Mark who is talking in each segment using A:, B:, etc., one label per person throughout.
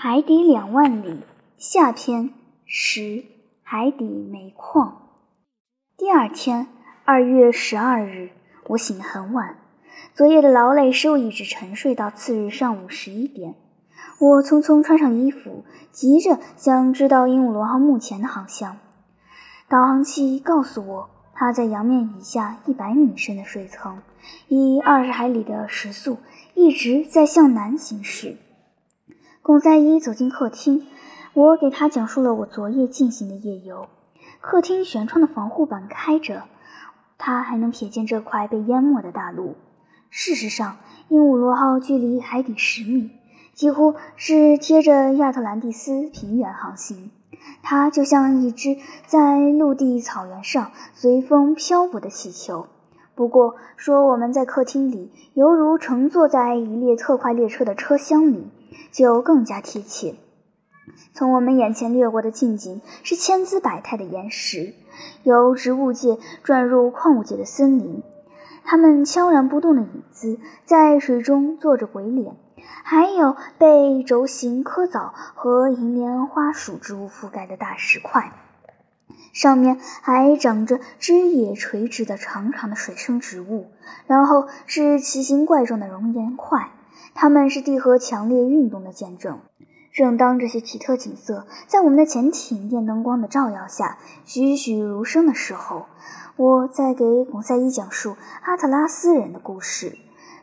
A: 海底两万里下篇十海底煤矿。第二天，二月十二日，我醒得很晚。昨夜的劳累使我一直沉睡到次日上午十一点。我匆匆穿上衣服，急着想知道鹦鹉螺号目前的航向。导航器告诉我，它在洋面以下一百米深的水层，以二十海里的时速一直在向南行驶。龚在一走进客厅，我给他讲述了我昨夜进行的夜游。客厅舷窗的防护板开着，他还能瞥见这块被淹没的大陆。事实上，鹦鹉螺号距离海底十米，几乎是贴着亚特兰蒂斯平原航行。它就像一只在陆地草原上随风漂泊的气球。不过，说我们在客厅里，犹如乘坐在一列特快列车的车厢里。就更加贴切。从我们眼前掠过的近景是千姿百态的岩石，由植物界转入矿物界的森林。它们悄然不动的影子在水中做着鬼脸，还有被轴形科藻和银莲花属植物覆盖的大石块，上面还长着枝叶垂直的长长的水生植物，然后是奇形怪状的熔岩块。它们是地核强烈运动的见证。正当这些奇特景色在我们的潜艇电灯光的照耀下栩栩如生的时候，我在给巩赛伊讲述阿特拉斯人的故事。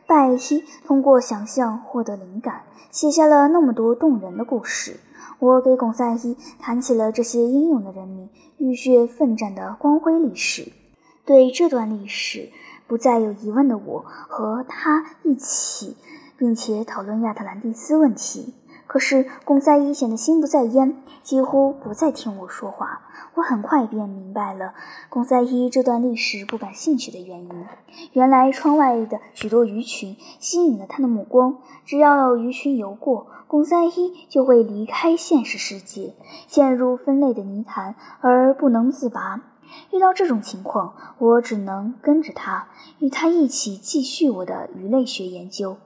A: 拜伊通过想象获得灵感，写下了那么多动人的故事。我给巩赛伊谈起了这些英勇的人民浴血奋战的光辉历史。对这段历史不再有疑问的我和他一起。并且讨论亚特兰蒂斯问题。可是贡赛伊显得心不在焉，几乎不再听我说话。我很快便明白了贡赛伊这段历史不感兴趣的原因。原来窗外的许多鱼群吸引了他的目光。只要鱼群游过，贡赛伊就会离开现实世界，陷入分类的泥潭而不能自拔。遇到这种情况，我只能跟着他，与他一起继续我的鱼类学研究。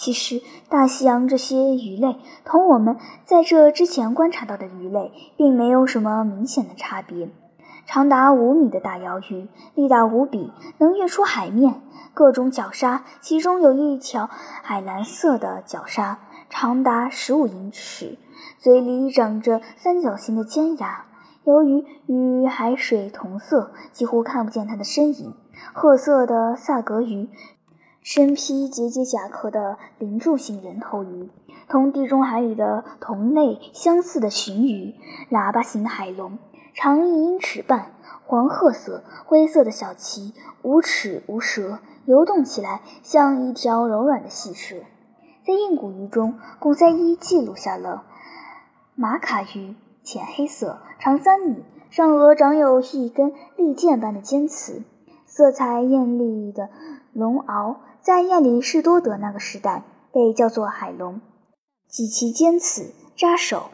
A: 其实，大西洋这些鱼类同我们在这之前观察到的鱼类并没有什么明显的差别。长达五米的大鳐鱼，力大无比，能跃出海面。各种角鲨，其中有一条海蓝色的角鲨，长达十五英尺，嘴里长着三角形的尖牙。由于与海水同色，几乎看不见它的身影。褐色的萨格鱼。身披结节甲壳的鳞柱形人头鱼，同地中海里的同类相似的鲟鱼，喇叭形海龙，长一英尺半，黄褐色，灰色的小鳍，无齿无舌，游动起来像一条柔软的细蛇。在硬骨鱼中，贡赛伊记录下了马卡鱼，浅黑色，长三米，上颚长有一根利剑般的尖刺，色彩艳丽的龙螯。在亚里士多德那个时代，被叫做海龙，脊鳍尖刺，扎手。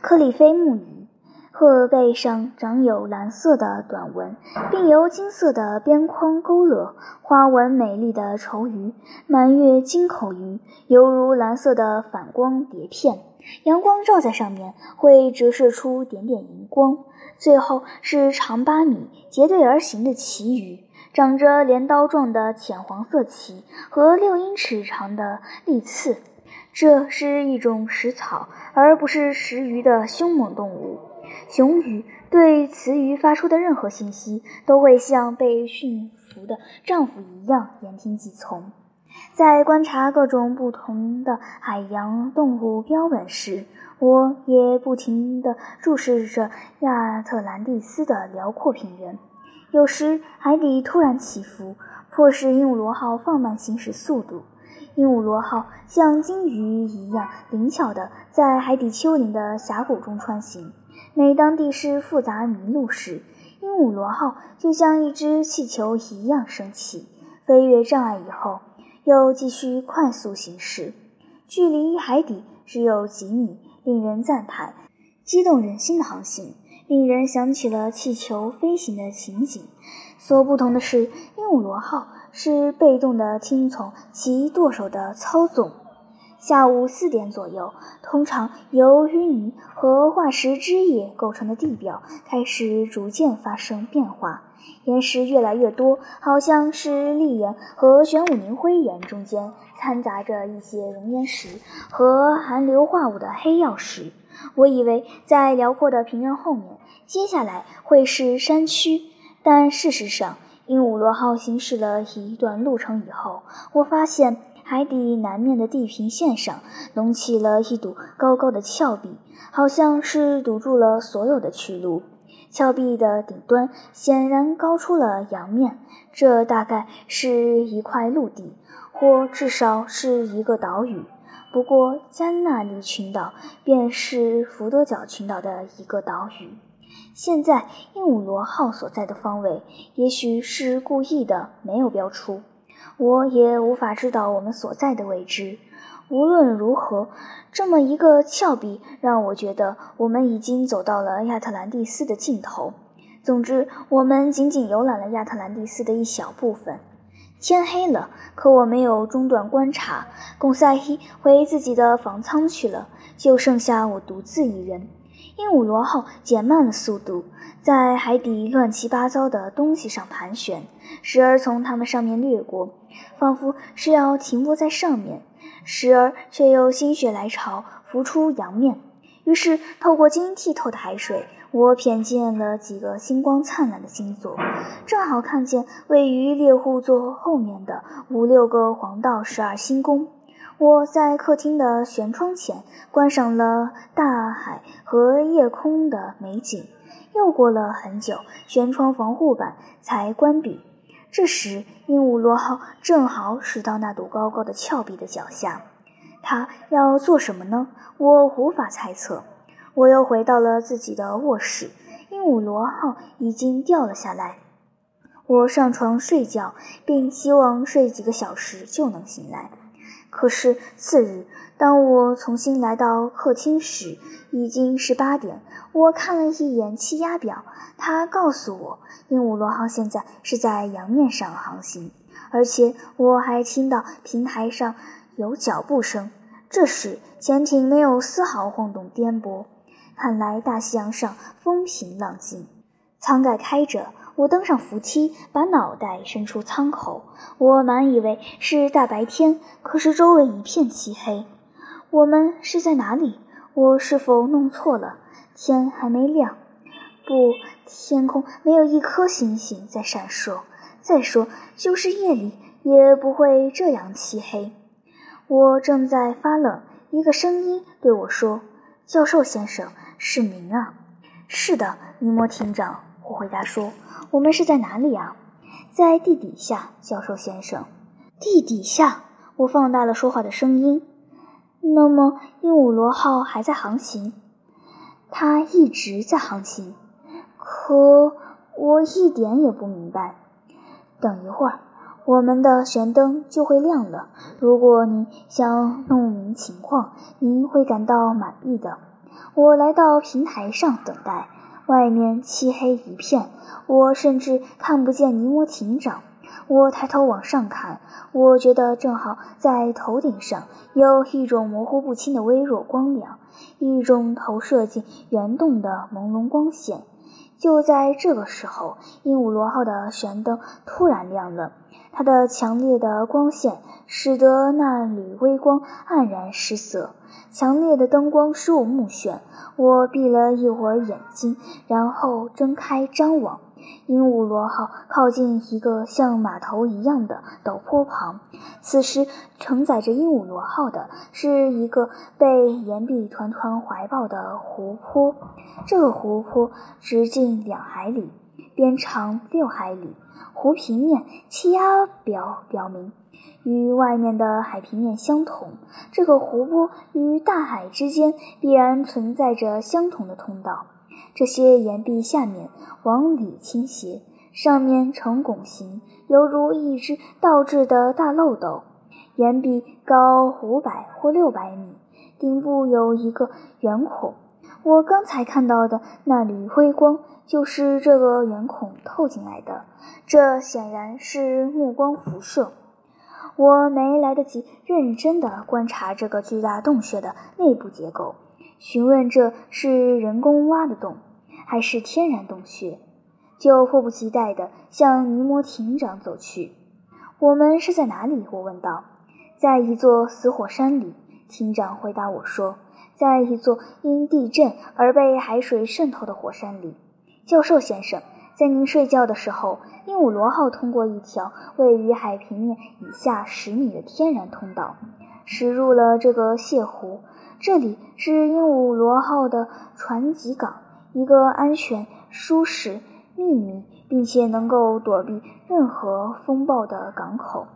A: 克里菲木鱼，鹤背上长有蓝色的短纹，并由金色的边框勾勒，花纹美丽的绸鱼。满月金口鱼，犹如蓝色的反光碟片，阳光照在上面会折射出点点荧光。最后是长八米、结队而行的旗鱼。长着镰刀状的浅黄色鳍和六英尺长的利刺，这是一种食草而不是食鱼的凶猛动物。雄鱼对雌鱼发出的任何信息都会像被驯服的丈夫一样言听计从。在观察各种不同的海洋动物标本时，我也不停地注视着亚特兰蒂斯的辽阔平原。有时海底突然起伏，迫使鹦鹉螺号放慢行驶速度。鹦鹉螺号像鲸鱼一样灵巧地在海底丘陵的峡谷中穿行。每当地势复杂迷路时，鹦鹉螺号就像一只气球一样升起，飞越障碍以后，又继续快速行驶。距离海底只有几米，令人赞叹，激动人心的航行。令人想起了气球飞行的情景。所不同的是，鹦鹉螺号是被动地听从其舵手的操纵。下午四点左右，通常由淤泥和化石汁液构成的地表开始逐渐发生变化，岩石越来越多，好像是砾岩和玄武凝灰岩中间掺杂着一些熔岩石和含硫化物的黑曜石。我以为在辽阔的平原后面，接下来会是山区，但事实上，鹦鹉螺号行驶了一段路程以后，我发现。海底南面的地平线上隆起了一堵高高的峭壁，好像是堵住了所有的去路。峭壁的顶端显然高出了洋面，这大概是一块陆地，或至少是一个岛屿。不过加纳利群岛便是福德角群岛的一个岛屿。现在鹦鹉螺号所在的方位，也许是故意的，没有标出。我也无法知道我们所在的位置。无论如何，这么一个峭壁让我觉得我们已经走到了亚特兰蒂斯的尽头。总之，我们仅仅游览了亚特兰蒂斯的一小部分。天黑了，可我没有中断观察。贡赛伊回自己的房舱去了，就剩下我独自一人。鹦鹉螺号减慢了速度，在海底乱七八糟的东西上盘旋，时而从它们上面掠过，仿佛是要停泊在上面；时而却又心血来潮浮出洋面。于是，透过晶莹剔透的海水，我瞥见了几个星光灿烂的星座，正好看见位于猎户座后面的五六个黄道十二星宫。我在客厅的舷窗前观赏了大海和夜空的美景，又过了很久，舷窗防护板才关闭。这时，鹦鹉螺号正好驶到那堵高高的峭壁的脚下。它要做什么呢？我无法猜测。我又回到了自己的卧室，鹦鹉螺号已经掉了下来。我上床睡觉，并希望睡几个小时就能醒来。可是次日，当我重新来到客厅时，已经是八点。我看了一眼气压表，它告诉我，鹦鹉螺号现在是在洋面上航行，而且我还听到平台上有脚步声。这时，潜艇没有丝毫晃动颠簸，看来大西洋上风平浪静，舱盖开着。我登上扶梯，把脑袋伸出舱口。我满以为是大白天，可是周围一片漆黑。我们是在哪里？我是否弄错了？天还没亮。不，天空没有一颗星星在闪烁。再说，就是夜里也不会这样漆黑。我正在发冷，一个声音对我说：“教授先生，是您啊。”“是的，尼摩艇长。”我回答说。我们是在哪里啊？在地底下，教授先生。地底下。我放大了说话的声音。那么，鹦鹉螺号还在航行？它一直在航行。可我一点也不明白。等一会儿，我们的舷灯就会亮了。如果您想弄明情况，您会感到满意的。我来到平台上等待。外面漆黑一片，我甚至看不见尼摩艇长。我抬头往上看，我觉得正好在头顶上有一种模糊不清的微弱光亮，一种投射进圆洞的朦胧光线。就在这个时候，鹦鹉螺号的舷灯突然亮了，它的强烈的光线使得那缕微光黯然失色。强烈的灯光使我目眩，我闭了一会儿眼睛，然后睁开张望。鹦鹉螺号靠近一个像码头一样的陡坡旁，此时承载着鹦鹉螺号的是一个被岩壁团团怀抱的湖泊。这个湖泊直径两海里，边长六海里，湖平面气压表表明。与外面的海平面相同，这个湖泊与大海之间必然存在着相同的通道。这些岩壁下面往里倾斜，上面呈拱形，犹如一只倒置的大漏斗。岩壁高五百或六百米，顶部有一个圆孔。我刚才看到的那缕辉光，就是这个圆孔透进来的。这显然是目光辐射。我没来得及认真地观察这个巨大洞穴的内部结构，询问这是人工挖的洞，还是天然洞穴，就迫不及待地向尼摩艇长走去。我们是在哪里？我问道。在一座死火山里，艇长回答我说，在一座因地震而被海水渗透的火山里。教授先生，在您睡觉的时候。鹦鹉螺号通过一条位于海平面以下十米的天然通道，驶入了这个泻湖。这里是鹦鹉螺号的船籍港，一个安全、舒适、秘密，并且能够躲避任何风暴的港口。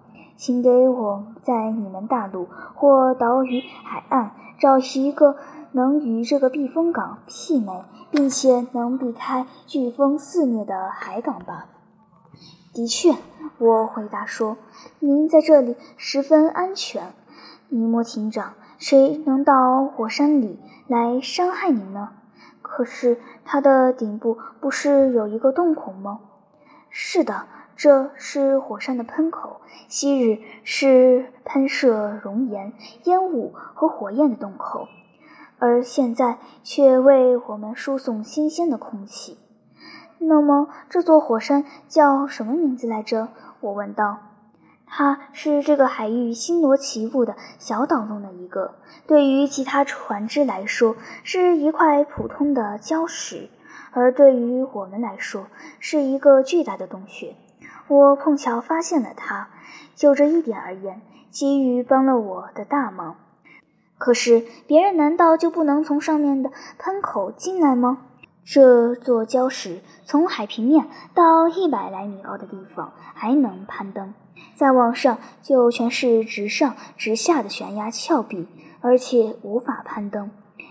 A: 请给我在你们大陆或岛屿海岸找一个能与这个避风港媲美，并且能避开飓风肆虐的海港吧。的确，我回答说：“您在这里十分安全，尼莫艇长。谁能到火山里来伤害您呢？可是它的顶部不是有一个洞孔吗？”“是的，这是火山的喷口，昔日是喷射熔岩、烟雾和火焰的洞口，而现在却为我们输送新鲜的空气。”那么这座火山叫什么名字来着？我问道。它是这个海域星罗棋布的小岛中的一个，对于其他船只来说是一块普通的礁石，而对于我们来说是一个巨大的洞穴。我碰巧发现了它，就这一点而言，给予帮了我的大忙。可是别人难道就不能从上面的喷口进来吗？这座礁石从海平面到一百来米高的地方还能攀登，再往上就全是直上直下的悬崖峭壁，而且无法攀登。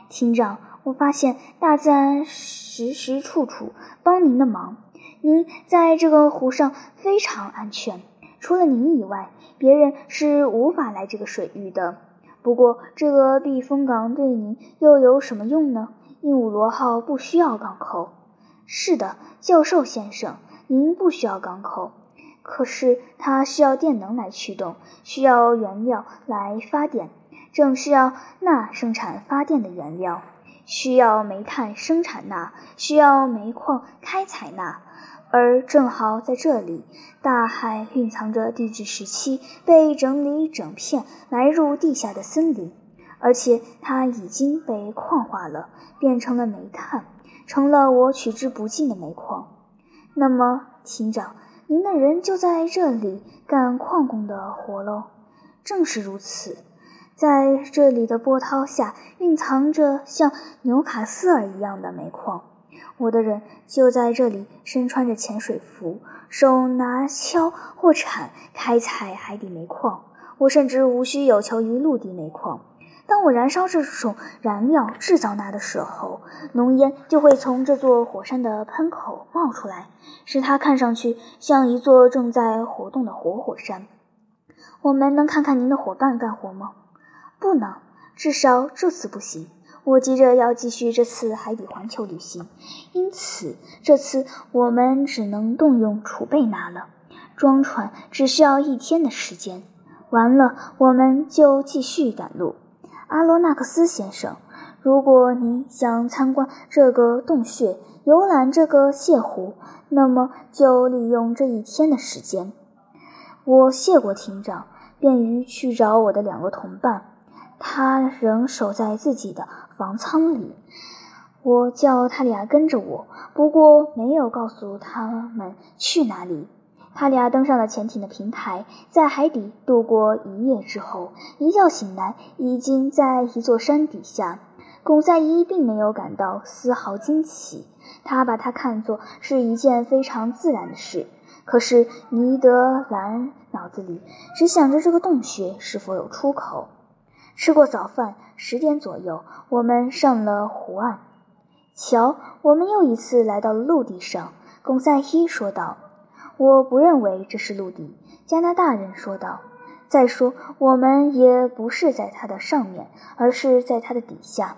A: 厅长，我发现大自然时时处处帮您的忙，您在这个湖上非常安全，除了您以外，别人是无法来这个水域的。不过，这个避风港对您又有什么用呢？鹦鹉螺号不需要港口。是的，教授先生，您不需要港口。可是它需要电能来驱动，需要原料来发电，正需要钠生产发电的原料，需要煤炭生产钠，需要煤矿开采钠。而正好在这里，大海蕴藏着地质时期被整理整片埋入地下的森林。而且它已经被矿化了，变成了煤炭，成了我取之不尽的煤矿。那么，厅长，您的人就在这里干矿工的活喽？正是如此，在这里的波涛下蕴藏着像纽卡斯尔一样的煤矿。我的人就在这里身穿着潜水服，手拿锹或铲开采海底煤矿。我甚至无需有求于陆地煤矿。当我燃烧这种燃料制造钠的时候，浓烟就会从这座火山的喷口冒出来，使它看上去像一座正在活动的活火山。我们能看看您的伙伴干活吗？不能，至少这次不行。我急着要继续这次海底环球旅行，因此这次我们只能动用储备拿了。装船只需要一天的时间，完了我们就继续赶路。阿罗纳克斯先生，如果您想参观这个洞穴、游览这个泻湖，那么就利用这一天的时间。我谢过厅长，便于去找我的两个同伴。他仍守在自己的房舱里。我叫他俩跟着我，不过没有告诉他们去哪里。他俩登上了潜艇的平台，在海底度过一夜之后，一觉醒来，已经在一座山底下。巩赛伊并没有感到丝毫惊奇，他把它看作是一件非常自然的事。可是尼德兰脑子里只想着这个洞穴是否有出口。吃过早饭，十点左右，我们上了湖岸。瞧，我们又一次来到了陆地上。巩赛伊说道。我不认为这是陆地，加拿大人说道。再说，我们也不是在它的上面，而是在它的底下，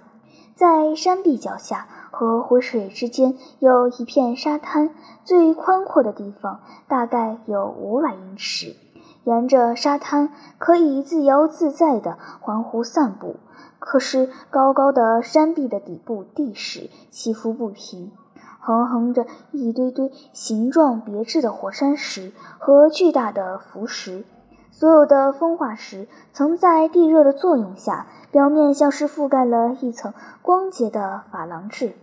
A: 在山壁脚下和湖水之间有一片沙滩，最宽阔的地方大概有五百英尺。沿着沙滩可以自由自在地环湖散步。可是高高的山壁的底部地势起伏不平，横横着一堆堆形状别致的火山石和巨大的浮石。所有的风化石曾在地热的作用下，表面像是覆盖了一层光洁的珐琅质。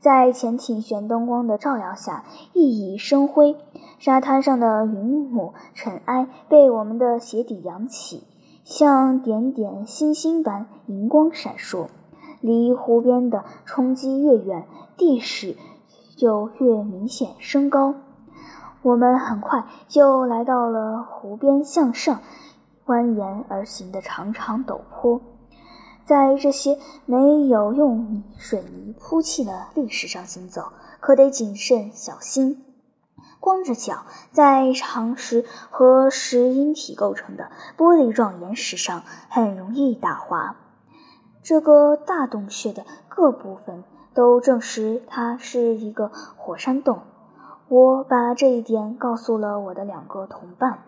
A: 在潜艇旋灯光的照耀下，熠熠生辉。沙滩上的云母尘埃被我们的鞋底扬起，像点点星星般银光闪烁。离湖边的冲击越远，地势就越明显升高。我们很快就来到了湖边向上蜿蜒而行的长长陡坡。在这些没有用水泥铺砌的历史上行走，可得谨慎小心。光着脚在长石和石英体构成的玻璃状岩石上，很容易打滑。这个大洞穴的各部分都证实它是一个火山洞。我把这一点告诉了我的两个同伴。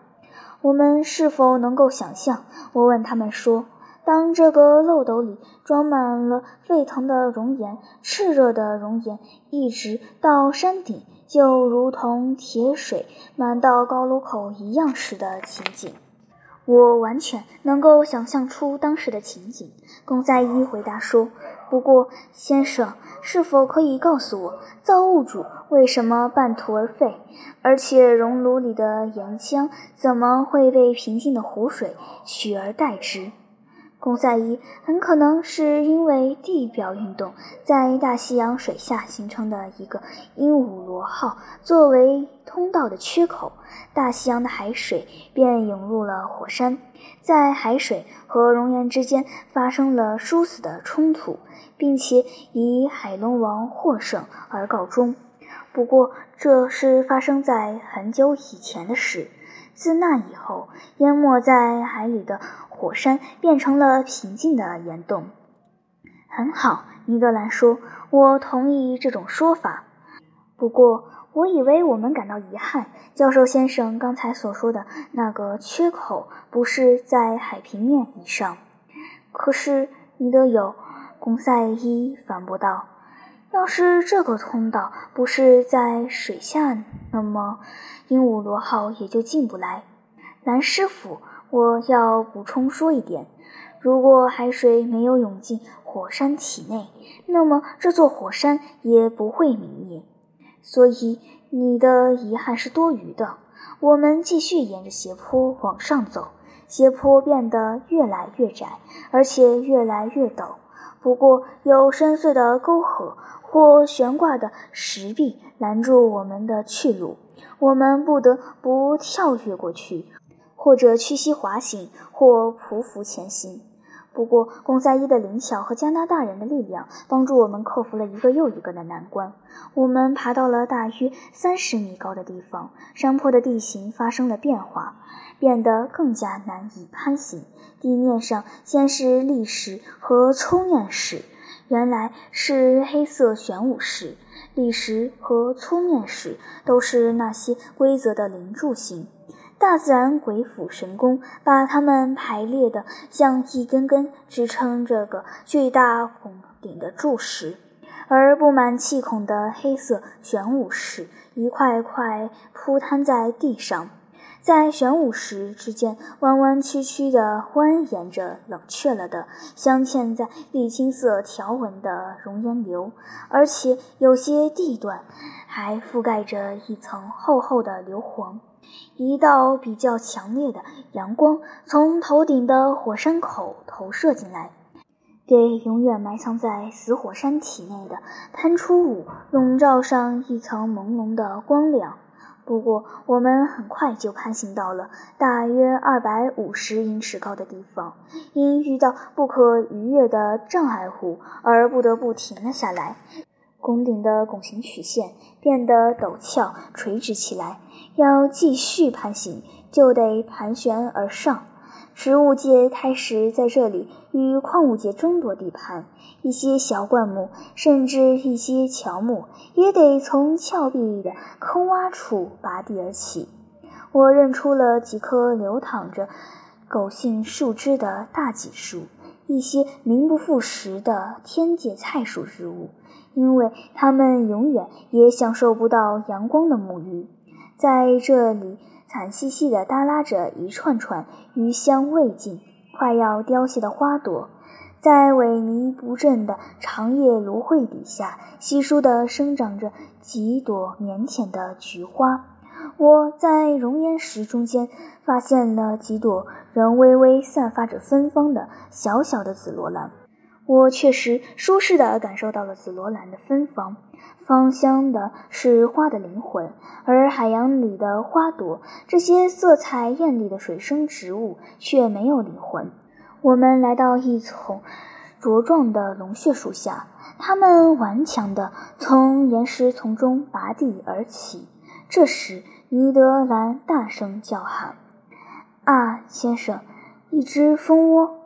A: 我们是否能够想象？我问他们说。当这个漏斗里装满了沸腾的熔岩，炽热的熔岩一直到山顶，就如同铁水满到高炉口一样时的情景，我完全能够想象出当时的情景。龚赛伊回答说：“不过，先生，是否可以告诉我，造物主为什么半途而废？而且熔炉里的岩浆怎么会被平静的湖水取而代之？”贡赛伊很可能是因为地表运动在大西洋水下形成的一个鹦鹉螺号作为通道的缺口，大西洋的海水便涌入了火山，在海水和熔岩之间发生了殊死的冲突，并且以海龙王获胜而告终。不过，这是发生在很久以前的事。自那以后，淹没在海里的火山变成了平静的岩洞。很好，尼德兰说：“我同意这种说法。不过，我以为我们感到遗憾。教授先生刚才所说的那个缺口不是在海平面以上。可是，尼德有，贡赛伊反驳道：“要是这个通道不是在水下，那么……”鹦鹉螺号也就进不来。蓝师傅，我要补充说一点：如果海水没有涌进火山体内，那么这座火山也不会泯灭。所以你的遗憾是多余的。我们继续沿着斜坡往上走，斜坡变得越来越窄，而且越来越陡。不过有深邃的沟壑或悬挂的石壁拦住我们的去路。我们不得不跳跃过去，或者屈膝滑行，或匍匐前行。不过，贡赛伊的灵巧和加拿大人的力量帮助我们克服了一个又一个的难关。我们爬到了大约三十米高的地方，山坡的地形发生了变化，变得更加难以攀行。地面上先是砾石和粗面石，原来是黑色玄武石。砾石和粗面石都是那些规则的零柱形，大自然鬼斧神工，把它们排列的像一根根支撑这个巨大拱顶的柱石，而布满气孔的黑色玄武石一块块铺摊在地上。在玄武石之间弯弯曲曲地蜿蜒着冷却了的镶嵌在沥青色条纹的熔岩流，而且有些地段还覆盖着一层厚厚的硫磺。一道比较强烈的阳光从头顶的火山口投射进来，给永远埋藏在死火山体内的喷出物笼罩上一层朦胧的光亮。不过，我们很快就攀行到了大约二百五十英尺高的地方，因遇到不可逾越的障碍物而不得不停了下来。拱顶的拱形曲线变得陡峭垂直起来，要继续攀行，就得盘旋而上。植物界开始在这里与矿物界争夺地盘，一些小灌木，甚至一些乔木，也得从峭壁的坑洼处拔地而起。我认出了几棵流淌着狗性树枝的大戟树，一些名不副实的天界菜属植物，因为它们永远也享受不到阳光的沐浴，在这里惨兮兮地耷拉着一串串余香未尽、快要凋谢的花朵。在萎靡不振的长叶芦荟底下，稀疏地生长着几朵腼腆的菊花。我在熔岩石中间发现了几朵仍微微散发着芬芳的小小的紫罗兰。我确实舒适地感受到了紫罗兰的芬芳，芳香的是花的灵魂，而海洋里的花朵，这些色彩艳丽的水生植物却没有灵魂。我们来到一丛茁壮的龙血树下，它们顽强地从岩石丛中拔地而起。这时，尼德兰大声叫喊：“啊，先生，一只蜂窝！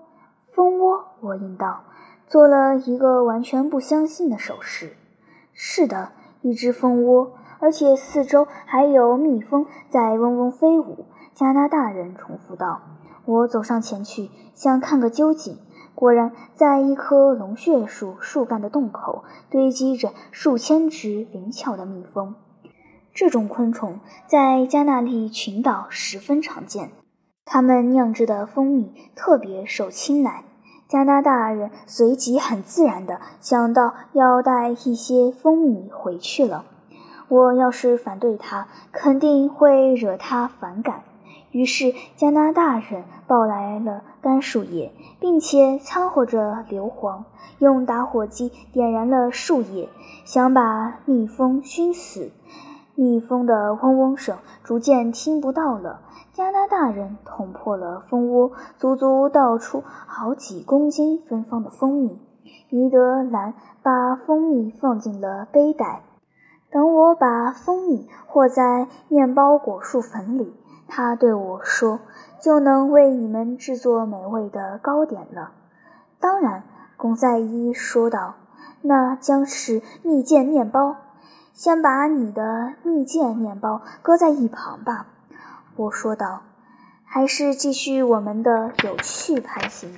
A: 蜂窝！”我应道，做了一个完全不相信的手势。“是的，一只蜂窝，而且四周还有蜜蜂在嗡嗡飞舞。”加拿大人重复道。我走上前去，想看个究竟。果然，在一棵龙血树树干的洞口，堆积着数千只灵巧的蜜蜂。这种昆虫在加纳利群岛十分常见，它们酿制的蜂蜜特别受青睐。加拿大人随即很自然地想到要带一些蜂蜜回去了。我要是反对他，肯定会惹他反感。于是，加拿大人抱来了干树叶，并且掺和着硫磺，用打火机点燃了树叶，想把蜜蜂熏死。蜜蜂的嗡嗡声逐渐听不到了。加拿大人捅破了蜂窝，足足倒出好几公斤芬芳的蜂蜜。尼德兰把蜂蜜放进了背带，等我把蜂蜜和在面包果树粉里。他对我说：“就能为你们制作美味的糕点了。”当然，龚赛伊说道：“那将是蜜饯面包。先把你的蜜饯面包搁在一旁吧。”我说道：“还是继续我们的有趣攀行。”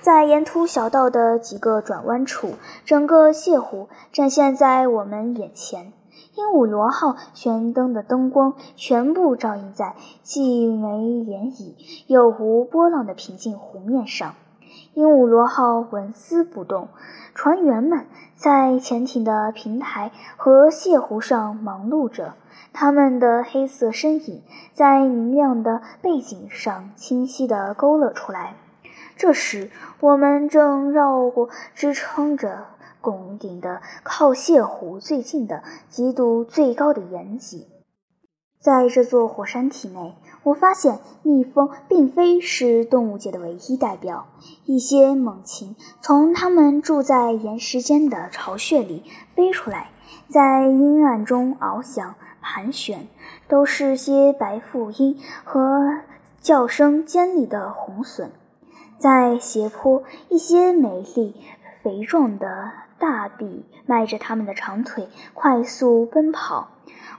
A: 在沿途小道的几个转弯处，整个泻湖展现在我们眼前。鹦鹉螺号悬灯的灯光全部照映在既没涟漪又无波浪的平静湖面上。鹦鹉螺号纹丝不动，船员们在潜艇的平台和泻湖上忙碌着，他们的黑色身影在明亮的背景上清晰地勾勒出来。这时，我们正绕过支撑着。拱顶的靠泻湖最近的极度最高的岩脊，在这座火山体内，我发现蜜蜂并非是动物界的唯一代表。一些猛禽从它们住在岩石间的巢穴里飞出来，在阴暗中翱翔盘旋，都是些白腹鹰和叫声尖利的红隼。在斜坡，一些美丽肥壮的。大臂迈着他们的长腿快速奔跑。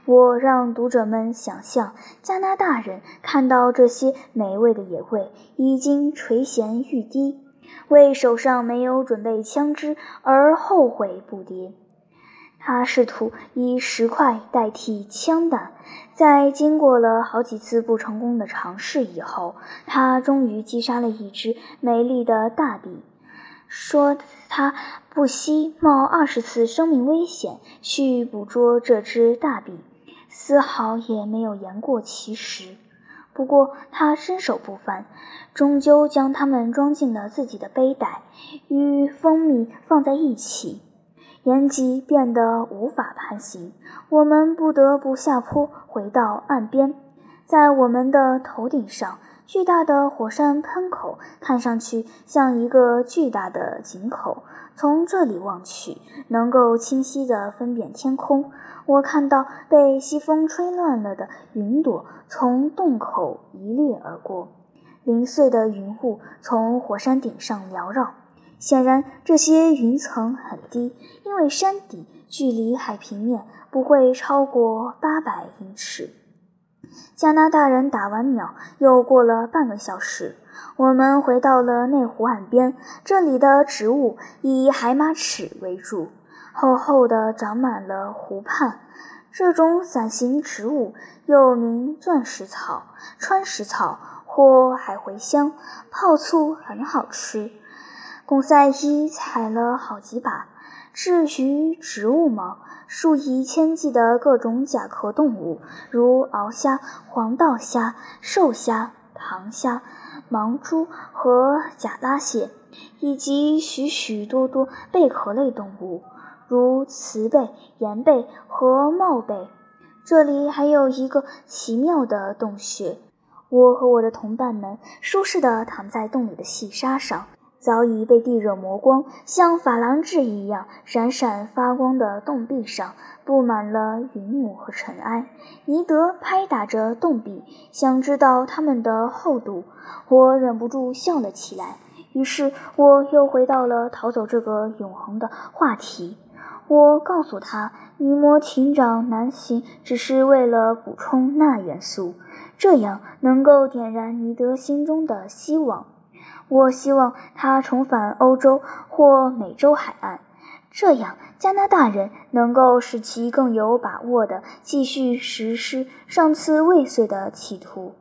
A: 我让读者们想象，加拿大人看到这些美味的野味，已经垂涎欲滴，为手上没有准备枪支而后悔不迭。他试图以石块代替枪弹，在经过了好几次不成功的尝试以后，他终于击杀了一只美丽的大笔。说他不惜冒二十次生命危险去捕捉这只大鳖，丝毫也没有言过其实。不过他身手不凡，终究将它们装进了自己的背带，与蜂蜜放在一起。岩脊变得无法攀行，我们不得不下坡回到岸边，在我们的头顶上。巨大的火山喷口看上去像一个巨大的井口，从这里望去，能够清晰地分辨天空。我看到被西风吹乱了的云朵从洞口一掠而过，零碎的云雾从火山顶上缭绕。显然，这些云层很低，因为山底距离海平面不会超过八百英尺。加拿大人打完鸟，又过了半个小时，我们回到了内湖岸边。这里的植物以海马齿为主，厚厚的长满了湖畔。这种伞形植物又名钻石草、川石草或海茴香，泡醋很好吃。贡赛伊采了好几把。至于植物嘛，数以千计的各种甲壳动物，如鳌虾、黄道虾、瘦虾、塘虾、盲蛛和甲拉蟹，以及许许多多贝壳类动物，如雌贝、岩贝和帽贝。这里还有一个奇妙的洞穴，我和我的同伴们舒适地躺在洞里的细沙上。早已被地热磨光，像珐琅质一样闪闪发光的洞壁上布满了云母和尘埃。尼德拍打着洞壁，想知道它们的厚度。我忍不住笑了起来。于是我又回到了逃走这个永恒的话题。我告诉他，尼摩艇长南行只是为了补充钠元素，这样能够点燃尼德心中的希望。我希望他重返欧洲或美洲海岸，这样加拿大人能够使其更有把握地继续实施上次未遂的企图。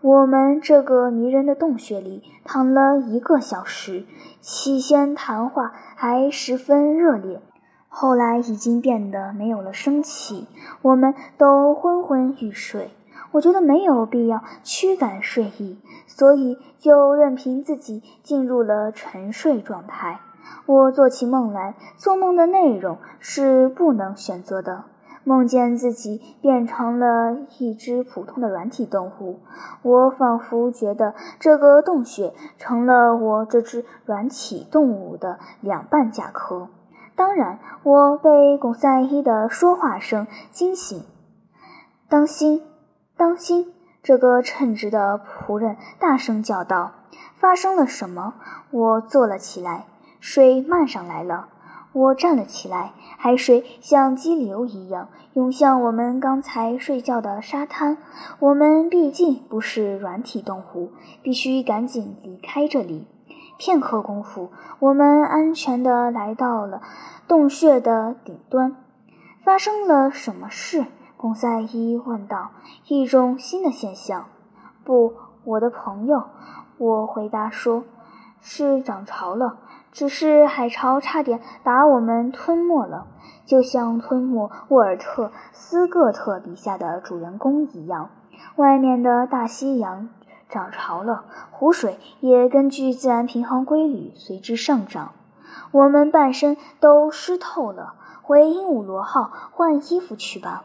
A: 我们这个迷人的洞穴里躺了一个小时，起先谈话还十分热烈，后来已经变得没有了生气，我们都昏昏欲睡。我觉得没有必要驱赶睡意，所以就任凭自己进入了沉睡状态。我做起梦来，做梦的内容是不能选择的。梦见自己变成了一只普通的软体动物，我仿佛觉得这个洞穴成了我这只软体动物的两半甲壳。当然，我被巩赛伊的说话声惊醒。当心！当心！这个称职的仆人大声叫道：“发生了什么？”我坐了起来，水漫上来了。我站了起来，海水像激流一样涌向我们刚才睡觉的沙滩。我们毕竟不是软体动物，必须赶紧离开这里。片刻功夫，我们安全地来到了洞穴的顶端。发生了什么事？贡赛伊问道：“一种新的现象？”“不，我的朋友。”我回答说：“是涨潮了，只是海潮差点把我们吞没了，就像吞没沃尔特·斯各特笔下的主人公一样。外面的大西洋涨潮了，湖水也根据自然平衡规律随之上涨。我们半身都湿透了，回鹦鹉螺号换衣服去吧。”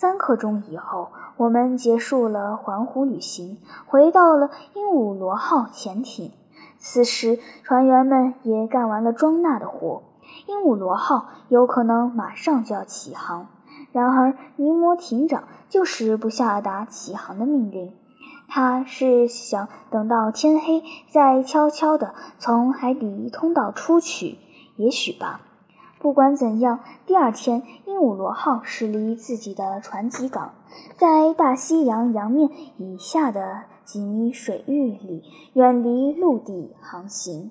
A: 三刻钟以后，我们结束了环湖旅行，回到了鹦鹉螺号潜艇。此时，船员们也干完了装钠的活，鹦鹉螺号有可能马上就要起航。然而，尼摩艇长就是不下达起航的命令，他是想等到天黑再悄悄地从海底通道出去，也许吧。不管怎样，第二天，鹦鹉螺号驶离自己的船籍港，在大西洋洋面以下的几米水域里，远离陆地航行。